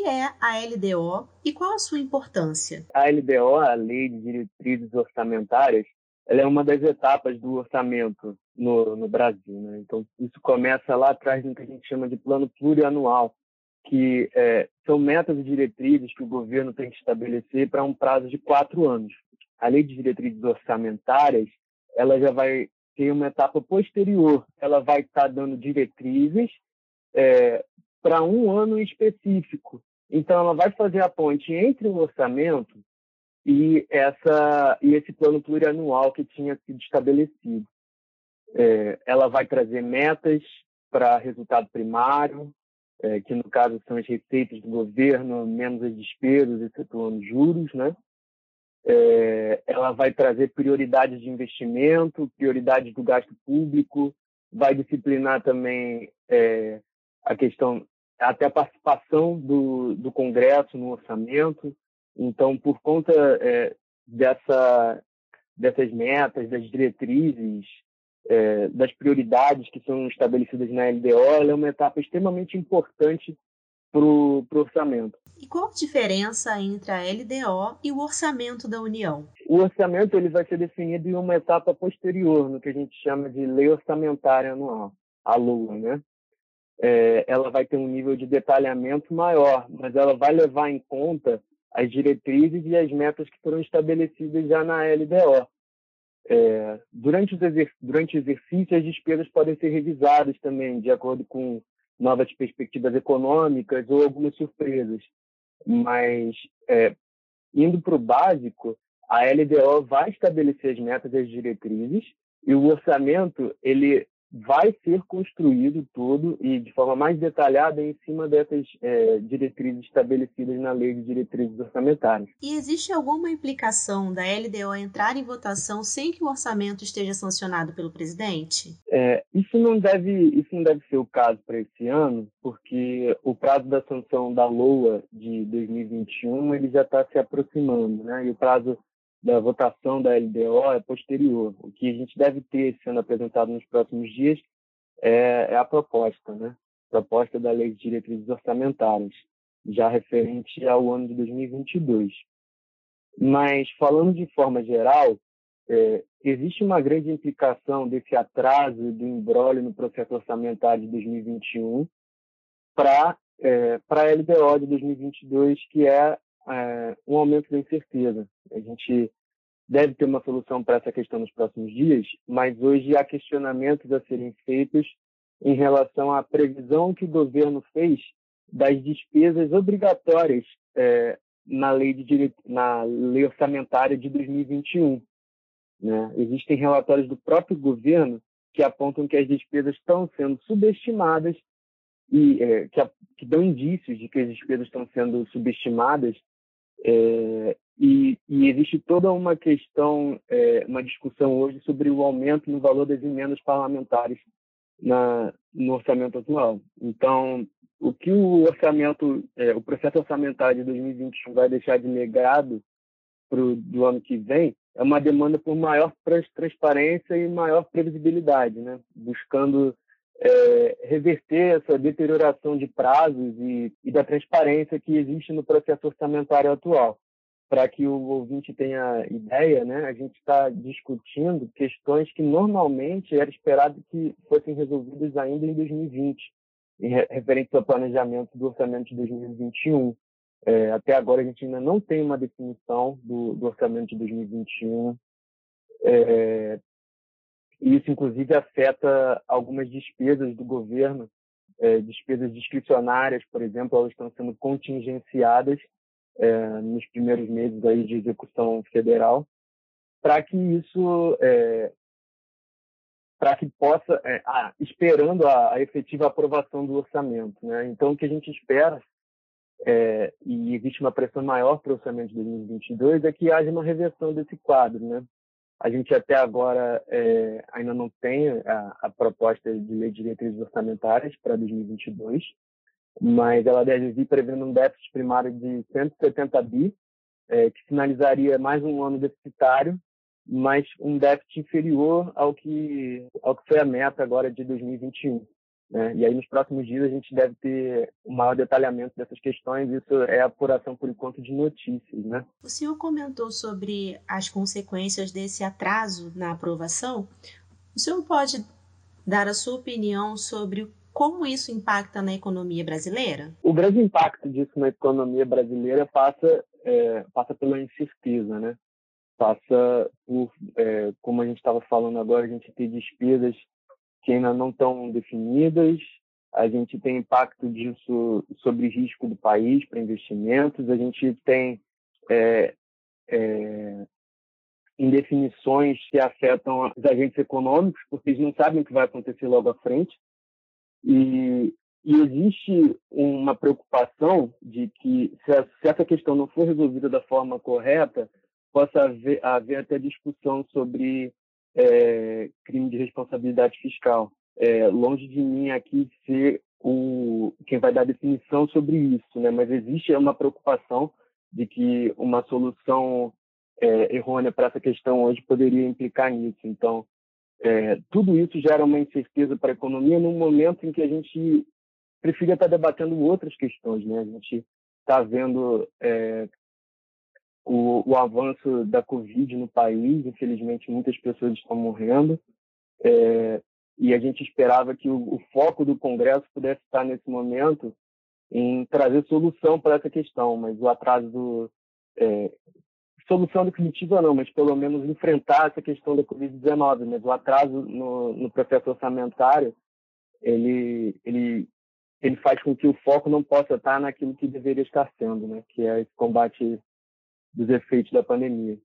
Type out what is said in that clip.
que é a LDO e qual a sua importância? A LDO, a Lei de Diretrizes Orçamentárias, ela é uma das etapas do orçamento no, no Brasil. Né? Então, isso começa lá atrás no que a gente chama de plano plurianual, que é, são metas e diretrizes que o governo tem que estabelecer para um prazo de quatro anos. A lei de diretrizes orçamentárias, ela já vai ter uma etapa posterior. Ela vai estar tá dando diretrizes é, para um ano específico. Então, ela vai fazer a ponte entre o orçamento e essa e esse plano plurianual que tinha sido estabelecido. É, ela vai trazer metas para resultado primário, é, que no caso são as receitas do governo, menos as despesas, excetuando juros, né? É, ela vai trazer prioridades de investimento, prioridades do gasto público, vai disciplinar também é, a questão, até a participação do, do Congresso no orçamento. Então, por conta é, dessa, dessas metas, das diretrizes, é, das prioridades que são estabelecidas na LDO, ela é uma etapa extremamente importante para o orçamento. E qual a diferença entre a LDO e o orçamento da União? O orçamento ele vai ser definido em uma etapa posterior, no que a gente chama de lei orçamentária anual, a LUA, né? É, ela vai ter um nível de detalhamento maior, mas ela vai levar em conta as diretrizes e as metas que foram estabelecidas já na LDO. É, durante, os durante o exercício, as despesas podem ser revisadas também, de acordo com novas perspectivas econômicas ou algumas surpresas. Mas, é, indo para o básico, a LDO vai estabelecer as metas e as diretrizes, e o orçamento ele vai ser construído todo e de forma mais detalhada em cima dessas é, diretrizes estabelecidas na Lei de Diretrizes Orçamentárias. E existe alguma implicação da LDO entrar em votação sem que o orçamento esteja sancionado pelo presidente? É, isso não deve isso não deve ser o caso para esse ano, porque o prazo da sanção da LOA de 2021 ele já está se aproximando, né? E o prazo da votação da LDO é posterior. O que a gente deve ter sendo apresentado nos próximos dias é, é a proposta, né? Proposta da Lei de Diretrizes Orçamentárias, já referente ao ano de 2022. Mas, falando de forma geral, é, existe uma grande implicação desse atraso do embrólio no processo orçamentário de 2021 para é, para a LDO de 2022, que é é, um aumento da incerteza. A gente deve ter uma solução para essa questão nos próximos dias, mas hoje há questionamentos a serem feitos em relação à previsão que o governo fez das despesas obrigatórias é, na lei de dire... na lei orçamentária de 2021. Né? Existem relatórios do próprio governo que apontam que as despesas estão sendo subestimadas e é, que, a... que, dão indícios de que as despesas estão sendo subestimadas é, e, e, existe toda uma questão, é, uma discussão hoje sobre o aumento no valor das emendas parlamentares na, no orçamento atual. Então, o que o orçamento, é, o processo orçamentário de 2021 vai deixar de legado pro, do ano que vem é uma demanda por maior transparência e maior previsibilidade, né? buscando é, reverter essa deterioração de prazos e, e, da transparência que existe no processo orçamentário atual. Para que o ouvinte tenha ideia, né, a gente está discutindo questões que normalmente era esperado que fossem resolvidas ainda em 2020, em referente ao planejamento do orçamento de 2021. É, até agora a gente ainda não tem uma definição do, do orçamento de 2021. É, e isso, inclusive, afeta algumas despesas do governo, é, despesas discricionárias, por exemplo, elas estão sendo contingenciadas é, nos primeiros meses aí de execução federal, para que isso, é, para que possa, ah, esperando a, a, efetiva aprovação do orçamento. Né? Então, o que a gente espera, é, e existe uma pressão maior para o orçamento de 2022, é que haja uma reversão desse quadro, né? A gente até agora é, ainda não tem a, a, proposta de lei de diretrizes orçamentárias para 2022, mas ela deve vir prevendo um déficit primário de 170 bi, é, que finalizaria mais um ano deficitário, mas um déficit inferior ao que, ao que foi a meta agora de 2021. Né? E aí, nos próximos dias, a gente deve ter um maior detalhamento dessas questões. Isso é apuração, por enquanto, de notícias. Né? O senhor comentou sobre as consequências desse atraso na aprovação. O senhor pode dar a sua opinião sobre como isso impacta na economia brasileira? O grande impacto disso na economia brasileira passa, é, passa pela incerteza, né? Passa por, é, como a gente estava falando agora, a gente tem despesas que ainda não estão definidas, a gente tem impacto disso sobre risco do país para investimentos, a gente tem é, é, indefinições que afetam os agentes econômicos, porque eles não sabem o que vai acontecer logo à frente. E, e existe uma preocupação de que, se, essa questão não for resolvida da forma correta, possa haver, haver até discussão sobre é, crime de responsabilidade fiscal. É, longe de mim aqui ser o, quem vai dar definição sobre isso, né? mas existe uma preocupação de que uma solução é, errônea para essa questão hoje poderia implicar nisso. Então, é, tudo isso gera uma incerteza para a economia num momento em que a gente preferia estar debatendo outras questões. Né? A gente está vendo é, o, o, avanço da Covid no país. Infelizmente, muitas pessoas estão morrendo. É, e a gente esperava que o, o, foco do Congresso pudesse estar nesse momento em trazer solução para essa questão, mas o atraso do, é, solução definitiva não, mas pelo menos enfrentar essa questão da Covid-19. Mas o atraso no, no processo orçamentário, ele, ele, ele faz com que o foco não possa estar naquilo que deveria estar sendo, né? que é esse combate dos efeitos da pandemia.